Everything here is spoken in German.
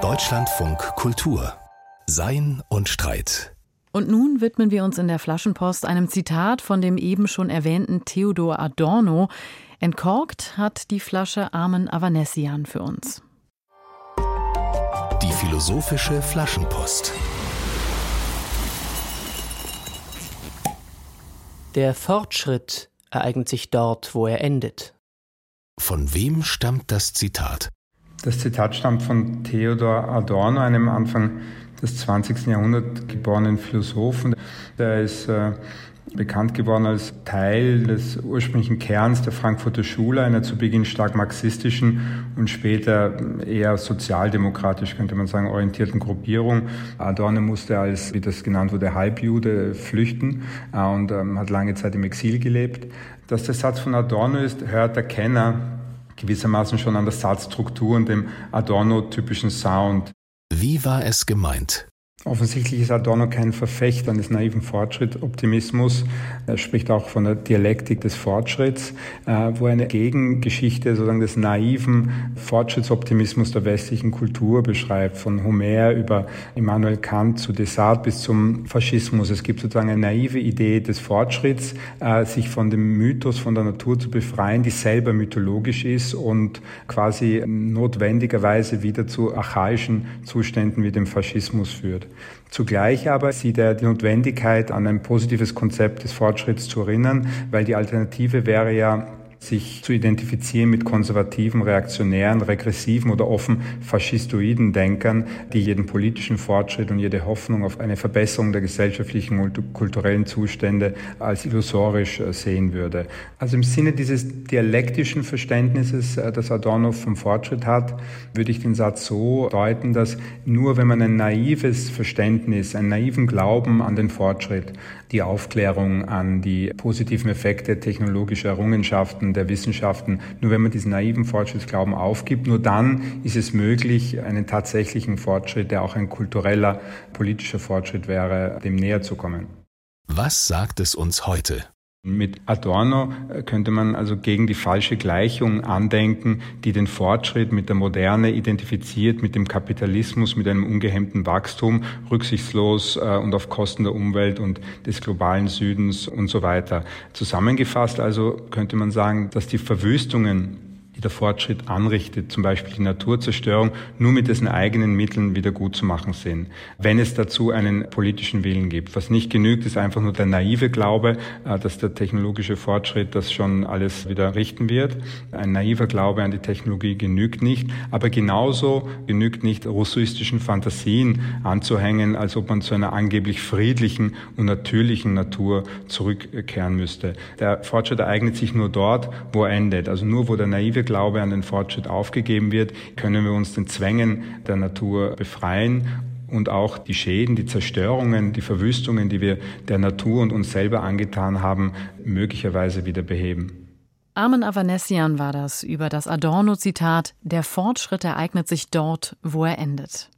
Deutschlandfunk Kultur Sein und Streit. Und nun widmen wir uns in der Flaschenpost einem Zitat von dem eben schon erwähnten Theodor Adorno. Entkorkt hat die Flasche Armen Avanessian für uns. Die philosophische Flaschenpost. Der Fortschritt ereignet sich dort, wo er endet. Von wem stammt das Zitat? Das Zitat stammt von Theodor Adorno, einem Anfang des 20. Jahrhunderts geborenen Philosophen. Der ist äh, bekannt geworden als Teil des ursprünglichen Kerns der Frankfurter Schule, einer zu Beginn stark marxistischen und später eher sozialdemokratisch, könnte man sagen, orientierten Gruppierung. Adorno musste als, wie das genannt wurde, Halbjude flüchten äh, und ähm, hat lange Zeit im Exil gelebt. Dass der Satz von Adorno ist, hört der Kenner gewissermaßen schon an der Satzstruktur und dem Adorno-typischen Sound. Wie war es gemeint? Offensichtlich ist Adorno kein Verfechter des naiven Fortschrittoptimismus. Er spricht auch von der Dialektik des Fortschritts, äh, wo eine Gegengeschichte sozusagen des naiven Fortschrittsoptimismus der westlichen Kultur beschreibt, von Homer über Immanuel Kant zu Descartes bis zum Faschismus. Es gibt sozusagen eine naive Idee des Fortschritts, äh, sich von dem Mythos von der Natur zu befreien, die selber mythologisch ist und quasi notwendigerweise wieder zu archaischen Zuständen wie dem Faschismus führt. Zugleich aber sieht er die Notwendigkeit, an ein positives Konzept des Fortschritts zu erinnern, weil die Alternative wäre ja sich zu identifizieren mit konservativen, reaktionären, regressiven oder offen faschistoiden Denkern, die jeden politischen Fortschritt und jede Hoffnung auf eine Verbesserung der gesellschaftlichen und kulturellen Zustände als illusorisch äh, sehen würde. Also im Sinne dieses dialektischen Verständnisses, äh, das Adorno vom Fortschritt hat, würde ich den Satz so deuten, dass nur wenn man ein naives Verständnis, einen naiven Glauben an den Fortschritt, die Aufklärung an die positiven Effekte technologischer Errungenschaften der Wissenschaften. Nur wenn man diesen naiven Fortschrittsglauben aufgibt, nur dann ist es möglich, einen tatsächlichen Fortschritt, der auch ein kultureller, politischer Fortschritt wäre, dem näher zu kommen. Was sagt es uns heute? Mit Adorno äh, könnte man also gegen die falsche Gleichung andenken, die den Fortschritt mit der Moderne identifiziert, mit dem Kapitalismus, mit einem ungehemmten Wachstum, rücksichtslos äh, und auf Kosten der Umwelt und des globalen Südens und so weiter. Zusammengefasst also könnte man sagen, dass die Verwüstungen der Fortschritt anrichtet, zum Beispiel die Naturzerstörung, nur mit dessen eigenen Mitteln wieder gut zu machen sind, wenn es dazu einen politischen Willen gibt. Was nicht genügt, ist einfach nur der naive Glaube, äh, dass der technologische Fortschritt das schon alles wieder richten wird. Ein naiver Glaube an die Technologie genügt nicht, aber genauso genügt nicht russistischen Fantasien anzuhängen, als ob man zu einer angeblich friedlichen und natürlichen Natur zurückkehren müsste. Der Fortschritt ereignet sich nur dort, wo er endet, also nur wo der naive der Glaube an den Fortschritt aufgegeben wird, können wir uns den Zwängen der Natur befreien und auch die Schäden, die Zerstörungen, die Verwüstungen, die wir der Natur und uns selber angetan haben, möglicherweise wieder beheben. Armen Avanessian war das über das Adorno-Zitat Der Fortschritt ereignet sich dort, wo er endet.